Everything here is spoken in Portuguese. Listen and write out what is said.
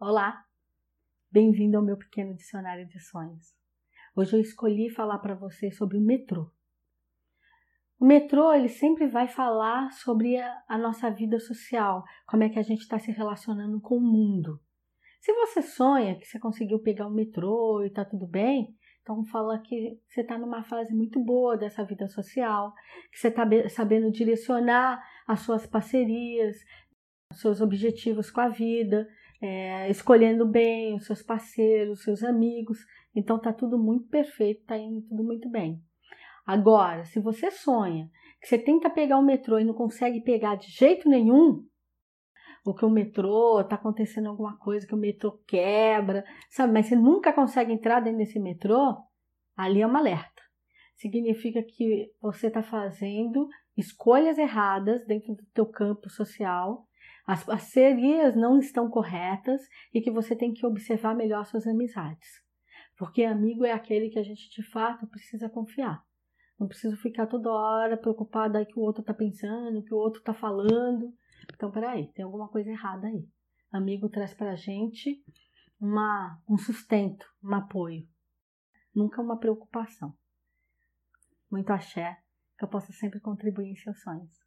Olá, bem-vindo ao meu pequeno dicionário de sonhos. Hoje eu escolhi falar para você sobre o metrô. O metrô ele sempre vai falar sobre a, a nossa vida social, como é que a gente está se relacionando com o mundo. Se você sonha que você conseguiu pegar o metrô e está tudo bem, então fala que você está numa fase muito boa dessa vida social, que você está sabendo direcionar as suas parcerias, os seus objetivos com a vida, é, escolhendo bem os seus parceiros, os seus amigos. Então tá tudo muito perfeito, tá indo tudo muito bem. Agora, se você sonha que você tenta pegar o metrô e não consegue pegar de jeito nenhum, ou que o metrô está acontecendo alguma coisa, que o metrô quebra, sabe? Mas você nunca consegue entrar dentro desse metrô, ali é um alerta. Significa que você está fazendo escolhas erradas dentro do teu campo social as parcerias não estão corretas e que você tem que observar melhor suas amizades. Porque amigo é aquele que a gente de fato precisa confiar. Não preciso ficar toda hora preocupada aí que o outro está pensando, que o outro está falando. Então, peraí, tem alguma coisa errada aí. Amigo traz para a gente uma, um sustento, um apoio. Nunca uma preocupação. Muito axé, que eu possa sempre contribuir em seus sonhos.